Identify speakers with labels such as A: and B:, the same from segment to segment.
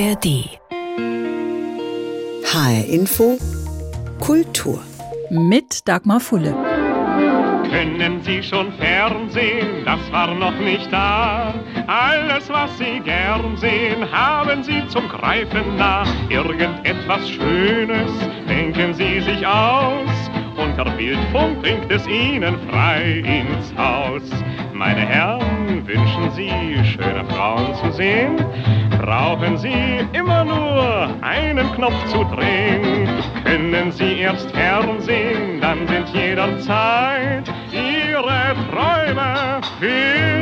A: ARD.
B: HR Info Kultur.
C: Mit Dagmar Fulle.
D: Können Sie schon Fernsehen? Das war noch nicht da. Alles, was Sie gern sehen, haben Sie zum Greifen nah. Irgendetwas Schönes denken Sie sich aus. Unter Bildfunk bringt es Ihnen frei ins Haus. Meine Herren, wünschen Sie schöne Frauen zu sehen? Brauchen Sie immer nur einen Knopf zu drehen. Können Sie erst Fernsehen, dann sind jederzeit Ihre Träume Wirklichkeit.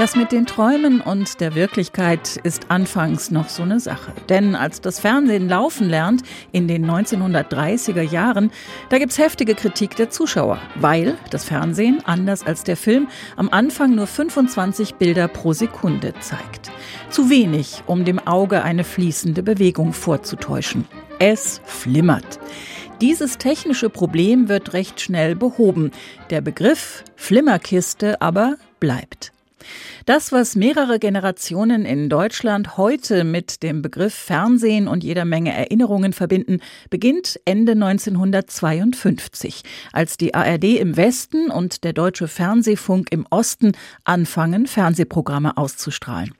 C: Das mit den Träumen und der Wirklichkeit ist anfangs noch so eine Sache. Denn als das Fernsehen laufen lernt in den 1930er Jahren, da gibt's heftige Kritik der Zuschauer, weil das Fernsehen, anders als der Film, am Anfang nur 25 Bilder pro Sekunde zeigt. Zu wenig, um dem Auge eine fließende Bewegung vorzutäuschen. Es flimmert. Dieses technische Problem wird recht schnell behoben. Der Begriff Flimmerkiste aber bleibt. Das, was mehrere Generationen in Deutschland heute mit dem Begriff Fernsehen und jeder Menge Erinnerungen verbinden, beginnt Ende 1952, als die ARD im Westen und der deutsche Fernsehfunk im Osten anfangen, Fernsehprogramme auszustrahlen.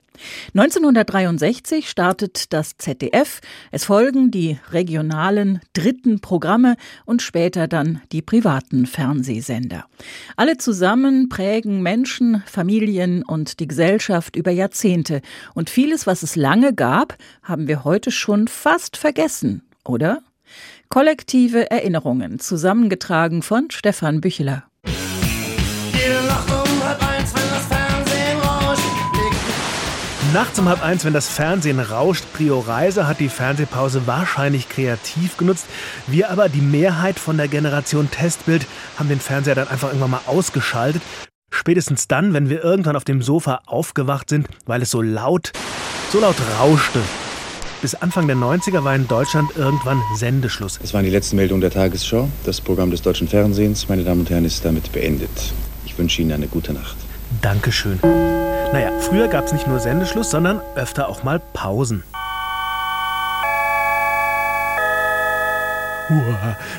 C: 1963 startet das ZDF. Es folgen die regionalen dritten Programme und später dann die privaten Fernsehsender. Alle zusammen prägen Menschen, Familien und die Gesellschaft über Jahrzehnte. Und vieles, was es lange gab, haben wir heute schon fast vergessen, oder? Kollektive Erinnerungen, zusammengetragen von Stefan Bücheler.
E: Nachts um halb eins, wenn das Fernsehen rauscht, Prio Reise hat die Fernsehpause wahrscheinlich kreativ genutzt. Wir aber, die Mehrheit von der Generation Testbild, haben den Fernseher dann einfach irgendwann mal ausgeschaltet. Spätestens dann, wenn wir irgendwann auf dem Sofa aufgewacht sind, weil es so laut, so laut rauschte. Bis Anfang der 90er war in Deutschland irgendwann Sendeschluss.
F: Das waren die letzten Meldungen der Tagesschau. Das Programm des deutschen Fernsehens, meine Damen und Herren, ist damit beendet. Ich wünsche Ihnen eine gute Nacht.
E: Dankeschön. Naja, früher gab es nicht nur Sendeschluss, sondern öfter auch mal Pausen.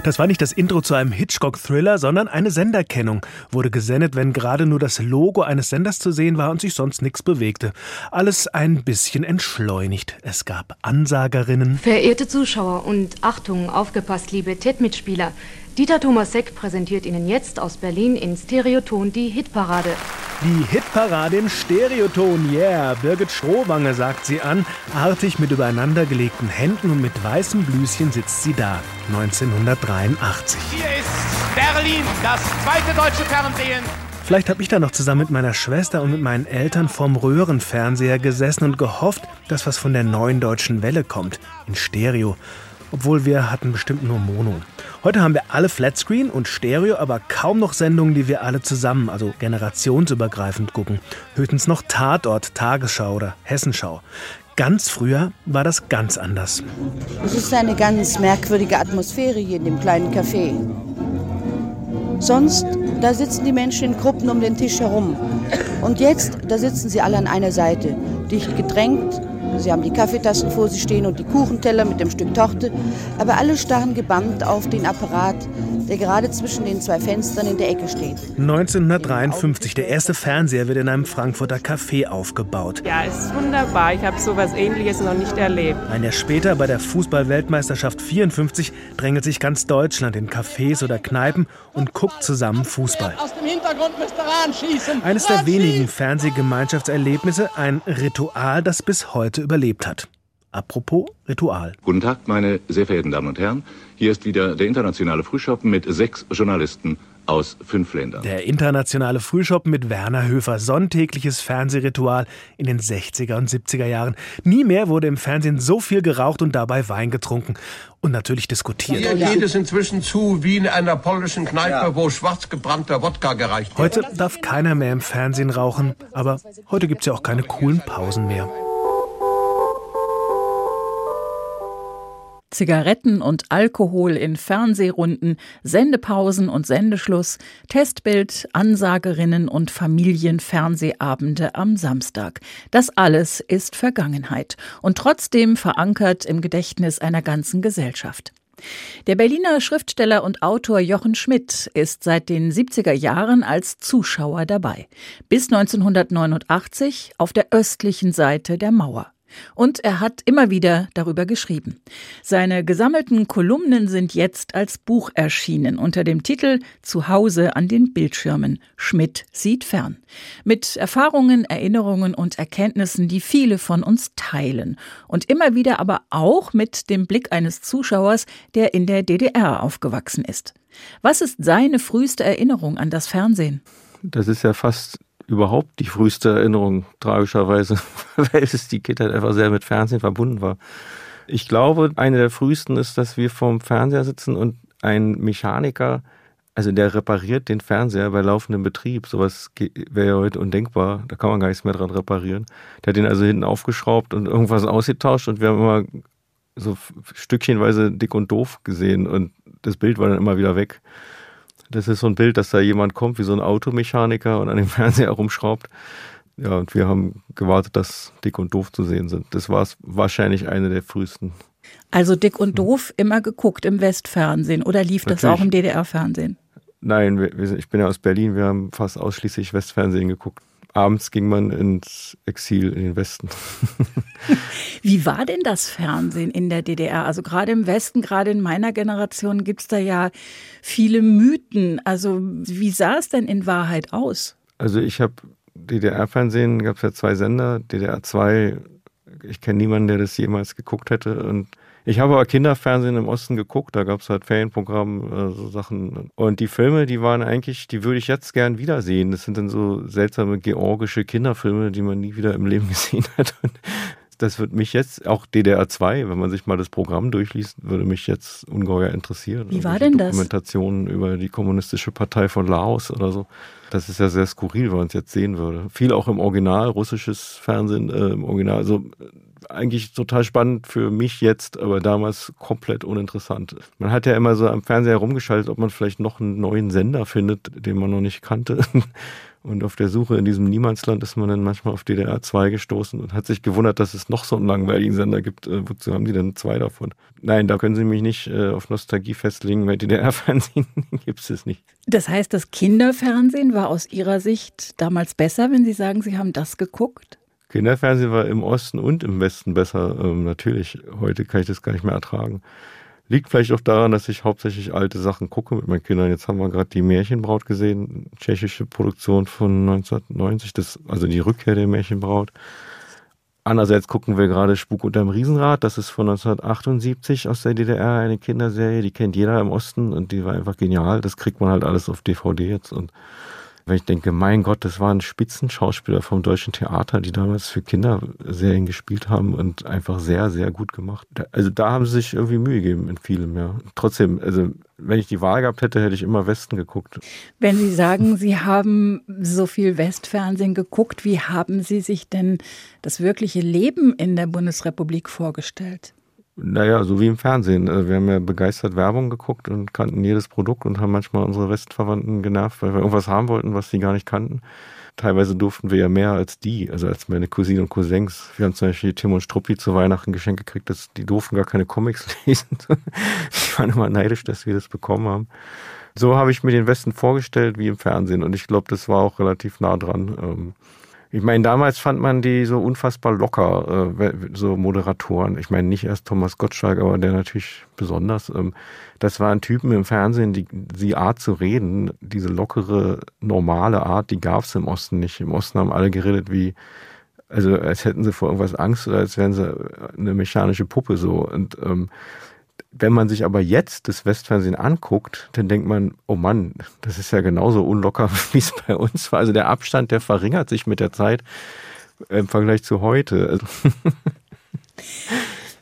E: Das war nicht das Intro zu einem Hitchcock-Thriller, sondern eine Senderkennung. Wurde gesendet, wenn gerade nur das Logo eines Senders zu sehen war und sich sonst nichts bewegte. Alles ein bisschen entschleunigt. Es gab Ansagerinnen.
G: Verehrte Zuschauer und Achtung, aufgepasst, liebe TED-Mitspieler. Dieter Thomas Seck präsentiert Ihnen jetzt aus Berlin in Stereoton die Hitparade.
E: Die Hitparade in Stereoton, yeah. Birgit Strohwange sagt sie an. Artig mit übereinandergelegten Händen und mit weißem Blüschen sitzt sie da. 1983.
H: Hier ist Berlin, das zweite deutsche Fernsehen.
E: Vielleicht habe ich da noch zusammen mit meiner Schwester und mit meinen Eltern vorm Röhrenfernseher gesessen und gehofft, dass was von der neuen deutschen Welle kommt. In Stereo. Obwohl wir hatten bestimmt nur Mono. Heute haben wir alle Flatscreen und Stereo, aber kaum noch Sendungen, die wir alle zusammen, also generationsübergreifend gucken. Höchstens noch Tatort, Tagesschau oder Hessenschau. Ganz früher war das ganz anders.
I: Es ist eine ganz merkwürdige Atmosphäre hier in dem kleinen Café. Sonst, da sitzen die Menschen in Gruppen um den Tisch herum. Und jetzt, da sitzen sie alle an einer Seite, dicht gedrängt. Sie haben die Kaffeetassen vor sich stehen und die Kuchenteller mit dem Stück Torte, aber alle starren gebannt auf den Apparat, der gerade zwischen den zwei Fenstern in der Ecke steht.
E: 1953, der erste Fernseher wird in einem Frankfurter Café aufgebaut.
J: Ja, es ist wunderbar. Ich habe sowas ähnliches noch nicht erlebt.
E: Ein Jahr später bei der Fußball-Weltmeisterschaft 54 drängelt sich ganz Deutschland in Cafés oder Kneipen und guckt zusammen Fußball.
K: Aus dem Hintergrund müsste ranschießen.
E: Eines der wenigen Fernsehgemeinschaftserlebnisse, ein Ritual, das bis heute überlebt hat. Apropos Ritual.
L: Guten Tag, meine sehr verehrten Damen und Herren. Hier ist wieder der internationale Frühschoppen mit sechs Journalisten aus fünf Ländern.
E: Der internationale Frühschoppen mit Werner Höfer, sonntägliches Fernsehritual in den 60er und 70er Jahren. Nie mehr wurde im Fernsehen so viel geraucht und dabei Wein getrunken. Und natürlich diskutiert.
M: Hier geht es inzwischen zu wie in einer polnischen Kneipe, wo schwarz gebrannter Wodka gereicht wird.
E: Heute darf keiner mehr im Fernsehen rauchen, aber heute gibt's ja auch keine coolen Pausen mehr.
C: Zigaretten und Alkohol in Fernsehrunden, Sendepausen und Sendeschluss, Testbild, Ansagerinnen und Familienfernsehabende am Samstag. Das alles ist Vergangenheit und trotzdem verankert im Gedächtnis einer ganzen Gesellschaft. Der Berliner Schriftsteller und Autor Jochen Schmidt ist seit den 70er Jahren als Zuschauer dabei. Bis 1989 auf der östlichen Seite der Mauer. Und er hat immer wieder darüber geschrieben. Seine gesammelten Kolumnen sind jetzt als Buch erschienen unter dem Titel Zuhause an den Bildschirmen. Schmidt sieht fern. Mit Erfahrungen, Erinnerungen und Erkenntnissen, die viele von uns teilen. Und immer wieder aber auch mit dem Blick eines Zuschauers, der in der DDR aufgewachsen ist. Was ist seine früheste Erinnerung an das Fernsehen?
A: Das ist ja fast überhaupt die früheste Erinnerung, tragischerweise, weil es die Kindheit einfach sehr mit Fernsehen verbunden war. Ich glaube, eine der frühesten ist, dass wir vorm Fernseher sitzen und ein Mechaniker, also der repariert den Fernseher bei laufendem Betrieb. Sowas wäre ja heute undenkbar. Da kann man gar nichts mehr dran reparieren. Der hat den also hinten aufgeschraubt und irgendwas ausgetauscht und wir haben immer so stückchenweise dick und doof gesehen und das Bild war dann immer wieder weg. Das ist so ein Bild, dass da jemand kommt, wie so ein Automechaniker und an dem Fernseher herumschraubt. Ja, und wir haben gewartet, dass Dick und Doof zu sehen sind. Das war wahrscheinlich eine der frühesten.
C: Also Dick und Doof immer geguckt im Westfernsehen oder lief Natürlich. das auch im DDR-Fernsehen?
A: Nein, wir, wir, ich bin ja aus Berlin, wir haben fast ausschließlich Westfernsehen geguckt abends ging man ins Exil in den Westen.
C: Wie war denn das Fernsehen in der DDR? Also gerade im Westen, gerade in meiner Generation gibt es da ja viele Mythen. Also wie sah es denn in Wahrheit aus?
A: Also ich habe DDR-Fernsehen, gab es ja zwei Sender, DDR 2, ich kenne niemanden, der das jemals geguckt hätte und ich habe aber Kinderfernsehen im Osten geguckt, da gab es halt Ferienprogramm, äh, so Sachen. Und die Filme, die waren eigentlich, die würde ich jetzt gern wiedersehen. Das sind dann so seltsame georgische Kinderfilme, die man nie wieder im Leben gesehen hat. Und das wird mich jetzt, auch DDR 2, wenn man sich mal das Programm durchliest, würde mich jetzt ungeheuer interessieren.
C: Wie war denn
A: das? Dokumentationen über die Kommunistische Partei von Laos oder so. Das ist ja sehr skurril, wenn man es jetzt sehen würde. Viel auch im Original, russisches Fernsehen, äh, im Original. Also eigentlich total spannend für mich jetzt, aber damals komplett uninteressant. Man hat ja immer so am Fernseher rumgeschaltet, ob man vielleicht noch einen neuen Sender findet, den man noch nicht kannte. Und auf der Suche in diesem Niemandsland ist man dann manchmal auf DDR 2 gestoßen und hat sich gewundert, dass es noch so einen langweiligen Sender gibt. Äh, wozu haben die denn zwei davon? Nein, da können Sie mich nicht äh, auf Nostalgie festlegen, weil DDR-Fernsehen gibt es nicht.
C: Das heißt, das Kinderfernsehen war aus Ihrer Sicht damals besser, wenn Sie sagen, Sie haben das geguckt?
A: Kinderfernsehen war im Osten und im Westen besser. Ähm, natürlich, heute kann ich das gar nicht mehr ertragen. Liegt vielleicht auch daran, dass ich hauptsächlich alte Sachen gucke mit meinen Kindern. Jetzt haben wir gerade die Märchenbraut gesehen, tschechische Produktion von 1990, das, also die Rückkehr der Märchenbraut. Andererseits gucken wir gerade Spuk unterm Riesenrad, das ist von 1978 aus der DDR, eine Kinderserie, die kennt jeder im Osten und die war einfach genial. Das kriegt man halt alles auf DVD jetzt und wenn ich denke, mein Gott, das waren Spitzenschauspieler vom Deutschen Theater, die damals für Kinderserien gespielt haben und einfach sehr, sehr gut gemacht. Also da haben sie sich irgendwie Mühe gegeben in vielem, ja. Trotzdem, also wenn ich die Wahl gehabt hätte, hätte ich immer Westen geguckt.
C: Wenn Sie sagen, Sie haben so viel Westfernsehen geguckt, wie haben Sie sich denn das wirkliche Leben in der Bundesrepublik vorgestellt?
A: Naja, so wie im Fernsehen. Äh, wir haben ja begeistert Werbung geguckt und kannten jedes Produkt und haben manchmal unsere Westverwandten genervt, weil wir irgendwas haben wollten, was sie gar nicht kannten. Teilweise durften wir ja mehr als die, also als meine Cousinen und Cousins. Wir haben zum Beispiel Tim und Struppi zu Weihnachten Geschenk gekriegt, dass die durften gar keine Comics lesen. Die waren immer neidisch, dass wir das bekommen haben. So habe ich mir den Westen vorgestellt wie im Fernsehen und ich glaube, das war auch relativ nah dran. Ich meine, damals fand man die so unfassbar locker, äh, so Moderatoren. Ich meine, nicht erst Thomas Gottschalk, aber der natürlich besonders. Ähm, das waren Typen im Fernsehen, die, die Art zu reden, diese lockere, normale Art, die gab es im Osten nicht. Im Osten haben alle geredet wie, also als hätten sie vor irgendwas Angst oder als wären sie eine mechanische Puppe so. Und ähm, wenn man sich aber jetzt das Westfernsehen anguckt, dann denkt man, oh Mann, das ist ja genauso unlocker, wie es bei uns war. Also der Abstand, der verringert sich mit der Zeit im Vergleich zu heute. Also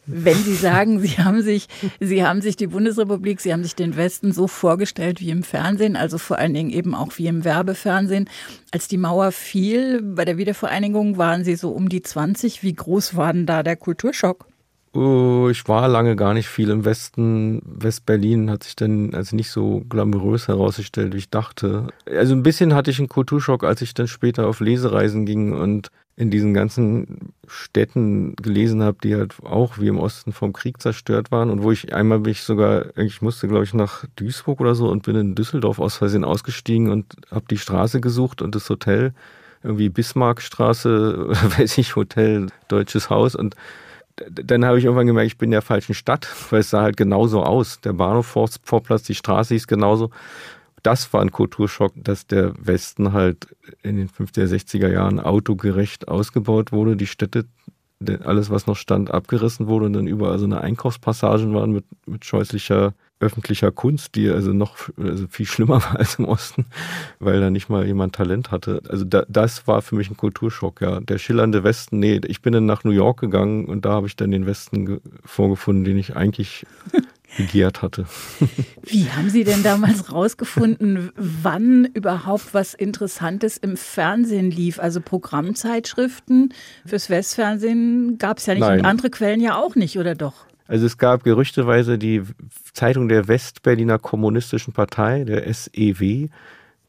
C: wenn Sie sagen, Sie haben sich, Sie haben sich die Bundesrepublik, Sie haben sich den Westen so vorgestellt wie im Fernsehen, also vor allen Dingen eben auch wie im Werbefernsehen. Als die Mauer fiel bei der Wiedervereinigung, waren Sie so um die 20. Wie groß war denn da der Kulturschock?
A: Oh, ich war lange gar nicht viel im Westen. West-Berlin hat sich dann als nicht so glamourös herausgestellt, wie ich dachte. Also ein bisschen hatte ich einen Kulturschock, als ich dann später auf Lesereisen ging und in diesen ganzen Städten gelesen habe, die halt auch wie im Osten vom Krieg zerstört waren und wo ich einmal bin ich sogar, ich musste glaube ich nach Duisburg oder so und bin in Düsseldorf aus Versehen ausgestiegen und habe die Straße gesucht und das Hotel, irgendwie Bismarckstraße weiß ich, Hotel, Deutsches Haus und dann habe ich irgendwann gemerkt, ich bin in der falschen Stadt, weil es sah halt genauso aus. Der Bahnhof Vorplatz, die Straße hieß genauso das war ein Kulturschock, dass der Westen halt in den 50er, 60er Jahren autogerecht ausgebaut wurde. Die Städte, alles, was noch stand, abgerissen wurde und dann überall so eine Einkaufspassagen waren mit, mit scheußlicher öffentlicher Kunst, die also noch also viel schlimmer war als im Osten, weil da nicht mal jemand Talent hatte. Also da, das war für mich ein Kulturschock, ja. Der schillernde Westen, nee, ich bin dann nach New York gegangen und da habe ich dann den Westen vorgefunden, den ich eigentlich begehrt hatte.
C: Wie haben Sie denn damals rausgefunden, wann überhaupt was Interessantes im Fernsehen lief? Also Programmzeitschriften fürs Westfernsehen gab es ja nicht Nein. und andere Quellen ja auch nicht, oder doch?
A: Also es gab gerüchteweise die Zeitung der Westberliner Kommunistischen Partei, der SEW.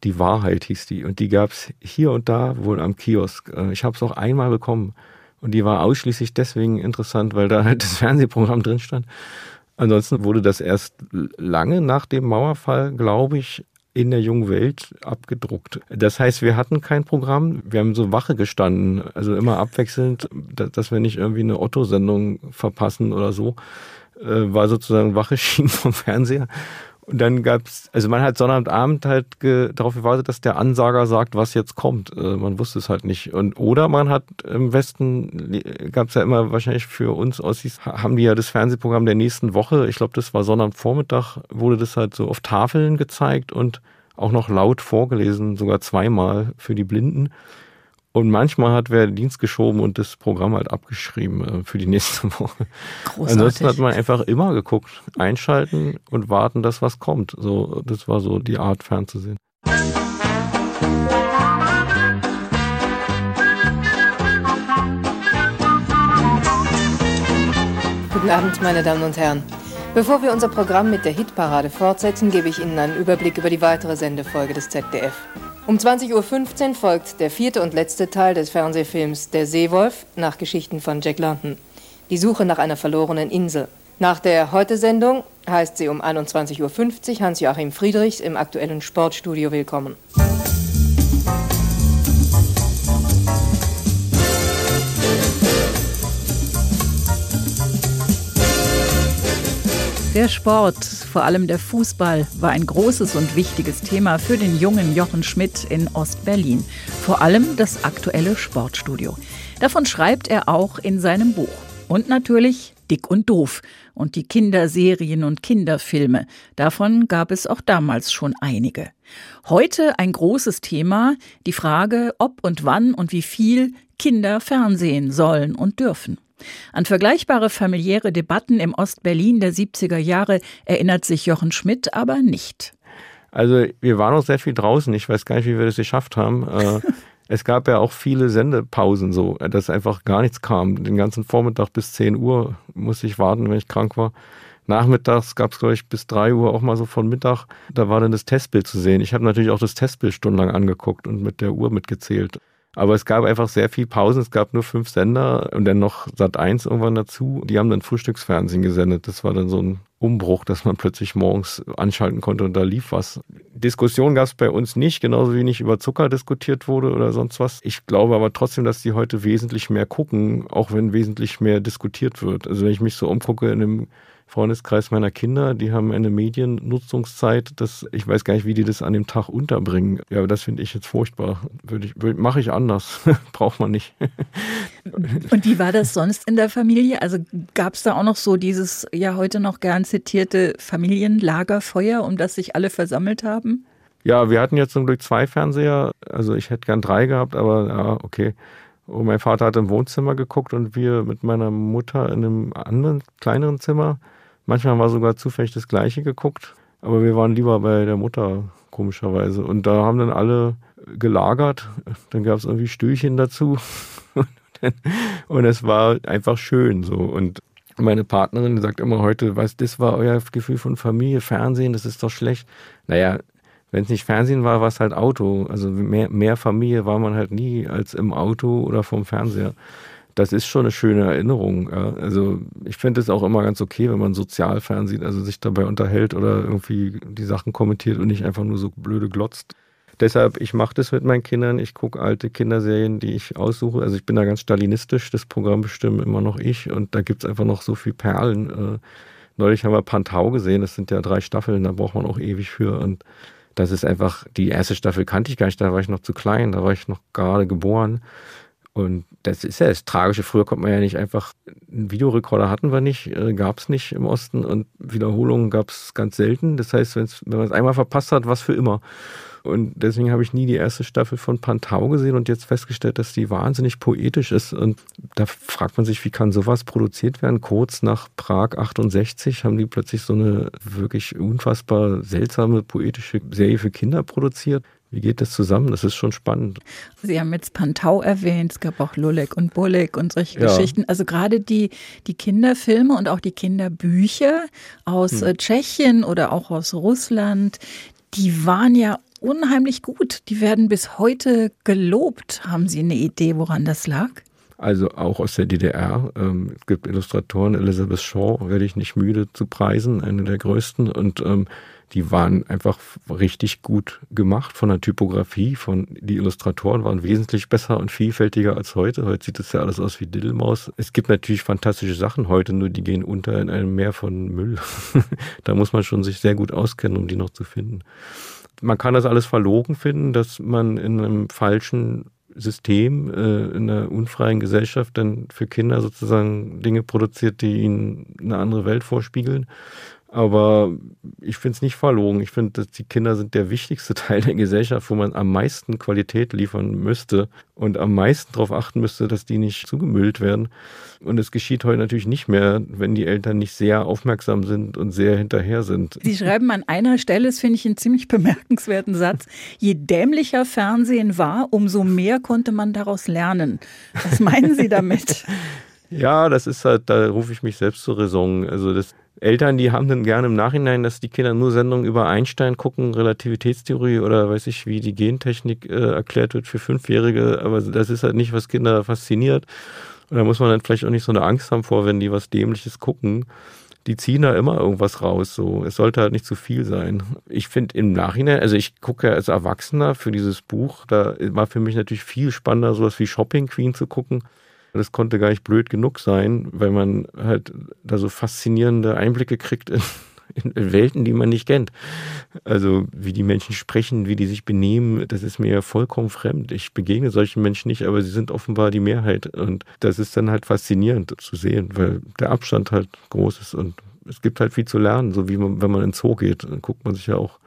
A: Die Wahrheit hieß die. Und die gab es hier und da wohl am Kiosk. Äh, ich habe es auch einmal bekommen. Und die war ausschließlich deswegen interessant, weil da halt das Fernsehprogramm drin stand. Ansonsten wurde das erst lange nach dem Mauerfall, glaube ich, in der jungen Welt abgedruckt. Das heißt, wir hatten kein Programm, wir haben so Wache gestanden, also immer abwechselnd, dass wir nicht irgendwie eine Otto-Sendung verpassen oder so, äh, war sozusagen Wache schien vom Fernseher. Und dann gab's, also man hat Sonnabendabend halt ge, darauf gewartet, dass der Ansager sagt, was jetzt kommt. Äh, man wusste es halt nicht. Und oder man hat im Westen gab's ja immer wahrscheinlich für uns Ossis, haben die ja das Fernsehprogramm der nächsten Woche. Ich glaube, das war Sonnabendvormittag, wurde das halt so auf Tafeln gezeigt und auch noch laut vorgelesen, sogar zweimal für die Blinden. Und manchmal hat wer Dienst geschoben und das Programm halt abgeschrieben äh, für die nächste Woche. Großartig. Ansonsten hat man einfach immer geguckt, einschalten und warten, dass was kommt. So, das war so die Art fernzusehen.
N: Guten Abend, meine Damen und Herren. Bevor wir unser Programm mit der Hitparade fortsetzen, gebe ich Ihnen einen Überblick über die weitere Sendefolge des ZDF. Um 20.15 Uhr folgt der vierte und letzte Teil des Fernsehfilms Der Seewolf nach Geschichten von Jack London. Die Suche nach einer verlorenen Insel. Nach der Heute-Sendung heißt sie um 21.50 Uhr Hans-Joachim Friedrichs im aktuellen Sportstudio willkommen.
C: Der Sport, vor allem der Fußball, war ein großes und wichtiges Thema für den jungen Jochen Schmidt in Ostberlin. Vor allem das aktuelle Sportstudio. Davon schreibt er auch in seinem Buch. Und natürlich Dick und Doof und die Kinderserien und Kinderfilme. Davon gab es auch damals schon einige. Heute ein großes Thema, die Frage, ob und wann und wie viel Kinder Fernsehen sollen und dürfen. An vergleichbare familiäre Debatten im Ostberlin der 70er Jahre erinnert sich Jochen Schmidt aber nicht.
A: Also wir waren auch sehr viel draußen. Ich weiß gar nicht, wie wir das geschafft haben. Äh, es gab ja auch viele Sendepausen so, dass einfach gar nichts kam. Den ganzen Vormittag bis 10 Uhr musste ich warten, wenn ich krank war. Nachmittags gab es, glaube ich, bis 3 Uhr auch mal so von Mittag. Da war dann das Testbild zu sehen. Ich habe natürlich auch das Testbild stundenlang angeguckt und mit der Uhr mitgezählt. Aber es gab einfach sehr viel Pausen. Es gab nur fünf Sender und dann noch Sat 1 irgendwann dazu. Die haben dann Frühstücksfernsehen gesendet. Das war dann so ein Umbruch, dass man plötzlich morgens anschalten konnte und da lief was. Diskussion gab es bei uns nicht, genauso wie nicht über Zucker diskutiert wurde oder sonst was. Ich glaube aber trotzdem, dass die heute wesentlich mehr gucken, auch wenn wesentlich mehr diskutiert wird. Also wenn ich mich so umgucke in einem Freundeskreis meiner Kinder, die haben eine Mediennutzungszeit, das, ich weiß gar nicht, wie die das an dem Tag unterbringen. Ja, aber das finde ich jetzt furchtbar. Würde ich, würde, mache ich anders. Braucht man nicht.
C: Und wie war das sonst in der Familie? Also gab es da auch noch so dieses ja heute noch gern zitierte Familienlagerfeuer, um das sich alle versammelt haben?
A: Ja, wir hatten jetzt zum Glück zwei Fernseher. Also ich hätte gern drei gehabt, aber ja, okay. Und mein Vater hat im Wohnzimmer geguckt und wir mit meiner Mutter in einem anderen, kleineren Zimmer. Manchmal wir sogar zufällig das Gleiche geguckt, aber wir waren lieber bei der Mutter, komischerweise. Und da haben dann alle gelagert. Dann gab es irgendwie Stühlchen dazu. und es war einfach schön so. Und Meine Partnerin sagt immer heute, was, das war euer Gefühl von Familie, Fernsehen, das ist doch schlecht. Naja, wenn es nicht Fernsehen war, war es halt Auto. Also mehr, mehr Familie war man halt nie als im Auto oder vom Fernseher. Das ist schon eine schöne Erinnerung. Ja. Also ich finde es auch immer ganz okay, wenn man Sozialfernsehen, also sich dabei unterhält oder irgendwie die Sachen kommentiert und nicht einfach nur so blöde glotzt. Deshalb, ich mache das mit meinen Kindern. Ich gucke alte Kinderserien, die ich aussuche. Also ich bin da ganz stalinistisch. Das Programm bestimmen immer noch ich. Und da gibt es einfach noch so viel Perlen. Äh, neulich haben wir Pantau gesehen. Das sind ja drei Staffeln. Da braucht man auch ewig für. Und das ist einfach, die erste Staffel kannte ich gar nicht. Da war ich noch zu klein. Da war ich noch gerade geboren. Und das ist ja das Tragische. Früher konnte man ja nicht einfach, einen Videorekorder hatten wir nicht, äh, gab es nicht im Osten und Wiederholungen gab es ganz selten. Das heißt, wenn man es einmal verpasst hat, was für immer. Und deswegen habe ich nie die erste Staffel von Pantau gesehen und jetzt festgestellt, dass die wahnsinnig poetisch ist. Und da fragt man sich, wie kann sowas produziert werden? Kurz nach Prag 68 haben die plötzlich so eine wirklich unfassbar seltsame poetische Serie für Kinder produziert. Wie geht das zusammen? Das ist schon spannend.
C: Sie haben jetzt Pantau erwähnt, es gab auch Lulek und Bulek und solche ja. Geschichten. Also gerade die, die Kinderfilme und auch die Kinderbücher aus hm. Äh, Tschechien oder auch aus Russland, die waren ja unheimlich gut. Die werden bis heute gelobt. Haben Sie eine Idee, woran das lag?
A: Also auch aus der DDR. Ähm, es gibt Illustratoren, Elizabeth Shaw, werde ich nicht müde zu preisen, eine der größten. Und ähm, die waren einfach richtig gut gemacht von der Typografie. Von, die Illustratoren waren wesentlich besser und vielfältiger als heute. Heute sieht es ja alles aus wie Diddelmaus. Es gibt natürlich fantastische Sachen heute, nur die gehen unter in einem Meer von Müll. da muss man schon sich sehr gut auskennen, um die noch zu finden man kann das alles verlogen finden, dass man in einem falschen System, äh, in einer unfreien Gesellschaft dann für Kinder sozusagen Dinge produziert, die ihnen eine andere Welt vorspiegeln. Aber ich finde es nicht verlogen. Ich finde, dass die Kinder sind der wichtigste Teil der Gesellschaft, wo man am meisten Qualität liefern müsste und am meisten darauf achten müsste, dass die nicht zugemüllt werden. Und es geschieht heute natürlich nicht mehr, wenn die Eltern nicht sehr aufmerksam sind und sehr hinterher sind.
C: Sie schreiben an einer Stelle, das finde ich einen ziemlich bemerkenswerten Satz, je dämlicher Fernsehen war, umso mehr konnte man daraus lernen. Was meinen Sie damit?
A: Ja, das ist halt, da rufe ich mich selbst zur Raison. Also das Eltern, die haben dann gerne im Nachhinein, dass die Kinder nur Sendungen über Einstein gucken, Relativitätstheorie oder weiß ich, wie die Gentechnik äh, erklärt wird für Fünfjährige. Aber das ist halt nicht, was Kinder fasziniert. Und da muss man dann vielleicht auch nicht so eine Angst haben vor, wenn die was Dämliches gucken. Die ziehen da immer irgendwas raus. So, es sollte halt nicht zu viel sein. Ich finde im Nachhinein, also ich gucke ja als Erwachsener für dieses Buch, da war für mich natürlich viel spannender, sowas wie Shopping Queen zu gucken. Das konnte gar nicht blöd genug sein, weil man halt da so faszinierende Einblicke kriegt in, in Welten, die man nicht kennt. Also wie die Menschen sprechen, wie die sich benehmen, das ist mir vollkommen fremd. Ich begegne solchen Menschen nicht, aber sie sind offenbar die Mehrheit. Und das ist dann halt faszinierend zu sehen, weil der Abstand halt groß ist und es gibt halt viel zu lernen, so wie man, wenn man ins Zoo geht, dann guckt man sich ja auch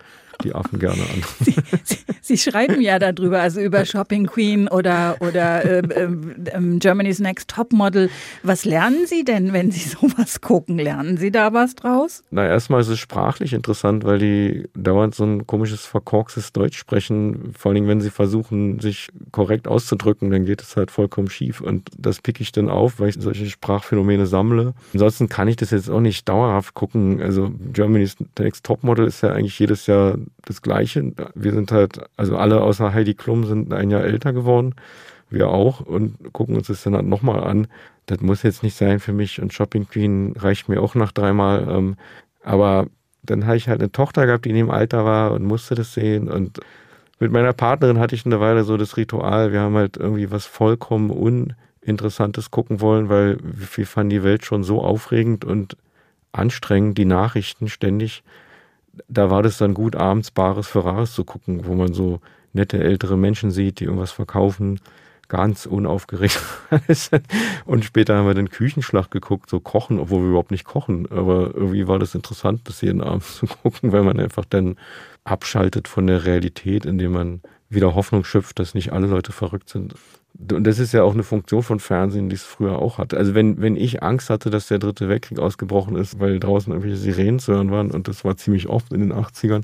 A: die Affen gerne an.
C: Sie, Sie, Sie, schreiben ja darüber, also über Shopping Queen oder, oder äh, äh, Germany's Next Top Model. Was lernen Sie denn, wenn Sie sowas gucken? Lernen Sie da was draus?
A: Na, erstmal ist es sprachlich interessant, weil die dauernd so ein komisches, verkorkstes Deutsch sprechen. Vor allem, wenn sie versuchen, sich korrekt auszudrücken, dann geht es halt vollkommen schief. Und das picke ich dann auf, weil ich solche Sprachphänomene sammle. Ansonsten kann ich das jetzt auch nicht dauerhaft gucken. Also Germany's Next Top Model ist ja eigentlich jedes Jahr das Gleiche. Wir sind halt, also alle außer Heidi Klum sind ein Jahr älter geworden. Wir auch und gucken uns das dann halt nochmal an. Das muss jetzt nicht sein für mich und Shopping Queen reicht mir auch nach dreimal. Ähm, aber dann habe ich halt eine Tochter gehabt, die in dem Alter war und musste das sehen. Und mit meiner Partnerin hatte ich eine Weile so das Ritual. Wir haben halt irgendwie was vollkommen Uninteressantes gucken wollen, weil wir fanden die Welt schon so aufregend und anstrengend, die Nachrichten ständig da war das dann gut, abends Bares für Rares zu gucken, wo man so nette ältere Menschen sieht, die irgendwas verkaufen, ganz unaufgeregt. und später haben wir den Küchenschlag geguckt, so kochen, obwohl wir überhaupt nicht kochen. Aber irgendwie war das interessant, bis jeden Abend zu gucken, weil man einfach dann abschaltet von der Realität, indem man wieder Hoffnung schöpft, dass nicht alle Leute verrückt sind. Und das ist ja auch eine Funktion von Fernsehen, die es früher auch hatte. Also wenn, wenn ich Angst hatte, dass der dritte Weltkrieg ausgebrochen ist, weil draußen irgendwelche Sirenen zu hören waren, und das war ziemlich oft in den 80ern,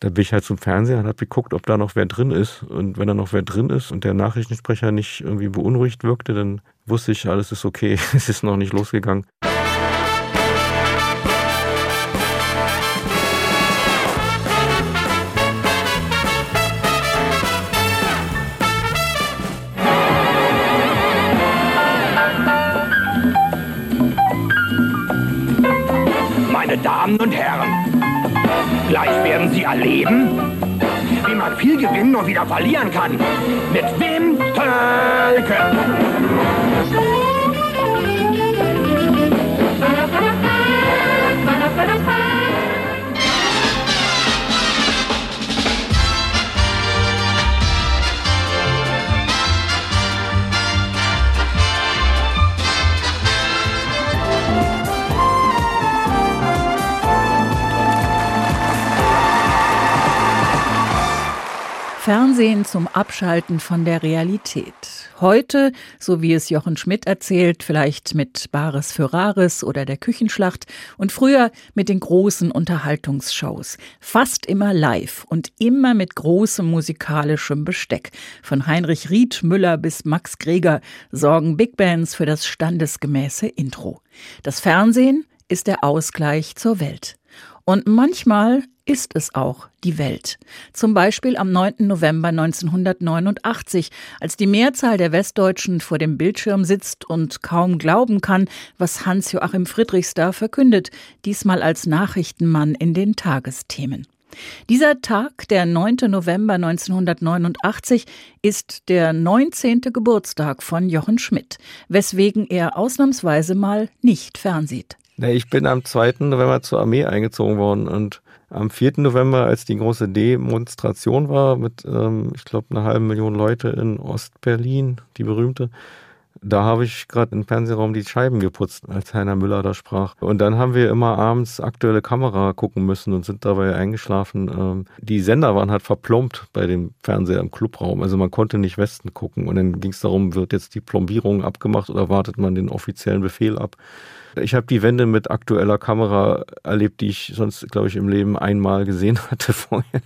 A: da bin ich halt zum Fernseher und habe geguckt, ob da noch wer drin ist. Und wenn da noch wer drin ist und der Nachrichtensprecher nicht irgendwie beunruhigt wirkte, dann wusste ich, alles ist okay, es ist noch nicht losgegangen.
O: Damen und Herren, gleich werden Sie erleben, wie man viel gewinnen und wieder verlieren kann. Mit Wim Tölke.
C: Fernsehen zum Abschalten von der Realität. Heute, so wie es Jochen Schmidt erzählt, vielleicht mit Bares für Rares oder der Küchenschlacht und früher mit den großen Unterhaltungsshows. Fast immer live und immer mit großem musikalischem Besteck. Von Heinrich Riedmüller bis Max Greger sorgen Big Bands für das standesgemäße Intro. Das Fernsehen ist der Ausgleich zur Welt. Und manchmal ist es auch die Welt. Zum Beispiel am 9. November 1989, als die Mehrzahl der Westdeutschen vor dem Bildschirm sitzt und kaum glauben kann, was Hans-Joachim Friedrichs da verkündet, diesmal als Nachrichtenmann in den Tagesthemen. Dieser Tag, der 9. November 1989, ist der 19. Geburtstag von Jochen Schmidt, weswegen er ausnahmsweise mal nicht fernsieht.
A: Ich bin am 2. November zur Armee eingezogen worden und am 4. November, als die große Demonstration war mit, ähm, ich glaube, einer halben Million Leute in Ostberlin, die berühmte, da habe ich gerade im Fernsehraum die Scheiben geputzt, als Heiner Müller da sprach. Und dann haben wir immer abends aktuelle Kamera gucken müssen und sind dabei eingeschlafen. Ähm, die Sender waren halt verplombt bei dem Fernseher im Clubraum. Also man konnte nicht Westen gucken. Und dann ging es darum, wird jetzt die Plombierung abgemacht oder wartet man den offiziellen Befehl ab? Ich habe die Wände mit aktueller Kamera erlebt, die ich sonst, glaube ich, im Leben einmal gesehen hatte vorher.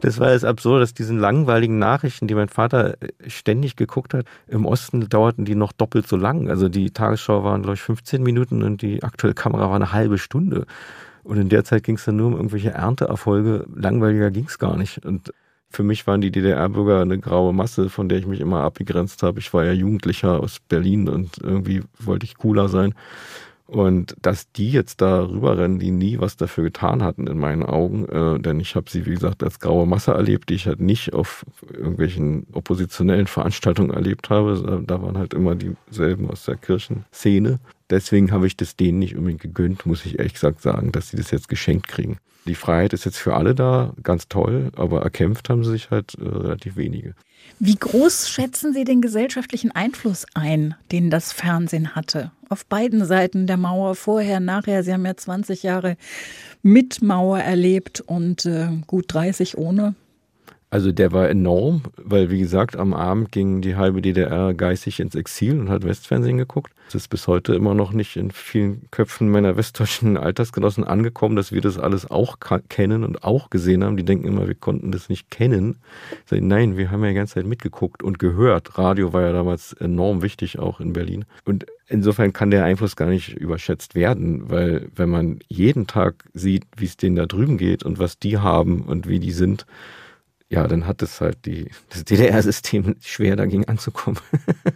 A: Das war jetzt absurd, dass diesen langweiligen Nachrichten, die mein Vater ständig geguckt hat, im Osten dauerten die noch doppelt so lang. Also die Tagesschau waren, glaube ich, 15 Minuten und die aktuelle Kamera war eine halbe Stunde. Und in der Zeit ging es dann nur um irgendwelche Ernteerfolge. Langweiliger ging es gar nicht. Und für mich waren die DDR-Bürger eine graue Masse, von der ich mich immer abgegrenzt habe. Ich war ja Jugendlicher aus Berlin und irgendwie wollte ich cooler sein. Und dass die jetzt da rüberrennen, die nie was dafür getan hatten in meinen Augen, äh, denn ich habe sie, wie gesagt, als graue Masse erlebt, die ich halt nicht auf irgendwelchen oppositionellen Veranstaltungen erlebt habe. Da waren halt immer dieselben aus der Kirchenszene. Deswegen habe ich das denen nicht unbedingt gegönnt, muss ich ehrlich gesagt sagen, dass sie das jetzt geschenkt kriegen. Die Freiheit ist jetzt für alle da, ganz toll, aber erkämpft haben sie sich halt äh, relativ wenige.
C: Wie groß schätzen Sie den gesellschaftlichen Einfluss ein, den das Fernsehen hatte? Auf beiden Seiten der Mauer, vorher, nachher. Sie haben ja 20 Jahre mit Mauer erlebt und äh, gut 30 ohne.
A: Also der war enorm, weil wie gesagt, am Abend ging die halbe DDR geistig ins Exil und hat Westfernsehen geguckt. Es ist bis heute immer noch nicht in vielen Köpfen meiner westdeutschen Altersgenossen angekommen, dass wir das alles auch kennen und auch gesehen haben. Die denken immer, wir konnten das nicht kennen. Sage, nein, wir haben ja die ganze Zeit mitgeguckt und gehört. Radio war ja damals enorm wichtig, auch in Berlin. Und insofern kann der Einfluss gar nicht überschätzt werden, weil wenn man jeden Tag sieht, wie es denen da drüben geht und was die haben und wie die sind, ja, dann hat es halt die, das DDR-System schwer dagegen anzukommen.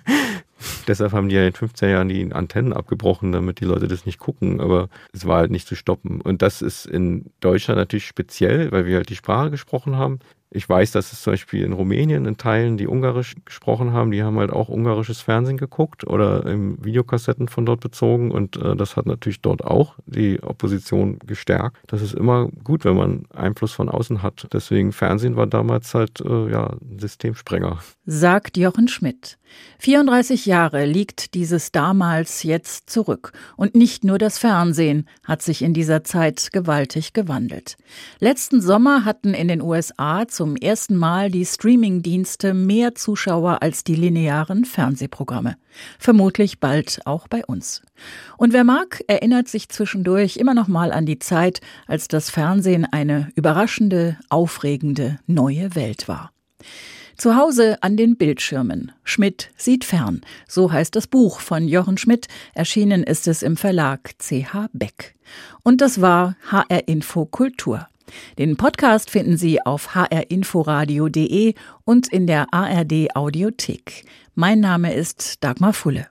A: Deshalb haben die ja in den 15 Jahren die Antennen abgebrochen, damit die Leute das nicht gucken, aber es war halt nicht zu stoppen. Und das ist in Deutschland natürlich speziell, weil wir halt die Sprache gesprochen haben. Ich weiß, dass es zum Beispiel in Rumänien in Teilen, die Ungarisch gesprochen haben, die haben halt auch ungarisches Fernsehen geguckt oder im Videokassetten von dort bezogen und äh, das hat natürlich dort auch die Opposition gestärkt. Das ist immer gut, wenn man Einfluss von außen hat. Deswegen Fernsehen war damals halt äh, ja ein Systemsprenger.
C: Sagt Jochen Schmidt. 34 Jahre liegt dieses damals jetzt zurück. Und nicht nur das Fernsehen hat sich in dieser Zeit gewaltig gewandelt. Letzten Sommer hatten in den USA zu zum ersten Mal die Streaming-Dienste mehr Zuschauer als die linearen Fernsehprogramme. Vermutlich bald auch bei uns. Und wer mag, erinnert sich zwischendurch immer noch mal an die Zeit, als das Fernsehen eine überraschende, aufregende neue Welt war. Zu Hause an den Bildschirmen. Schmidt sieht fern. So heißt das Buch von Jochen Schmidt. Erschienen ist es im Verlag CH Beck. Und das war HR Info Kultur. Den Podcast finden Sie auf hrinforadio.de und in der ARD Audiothek. Mein Name ist Dagmar Fulle.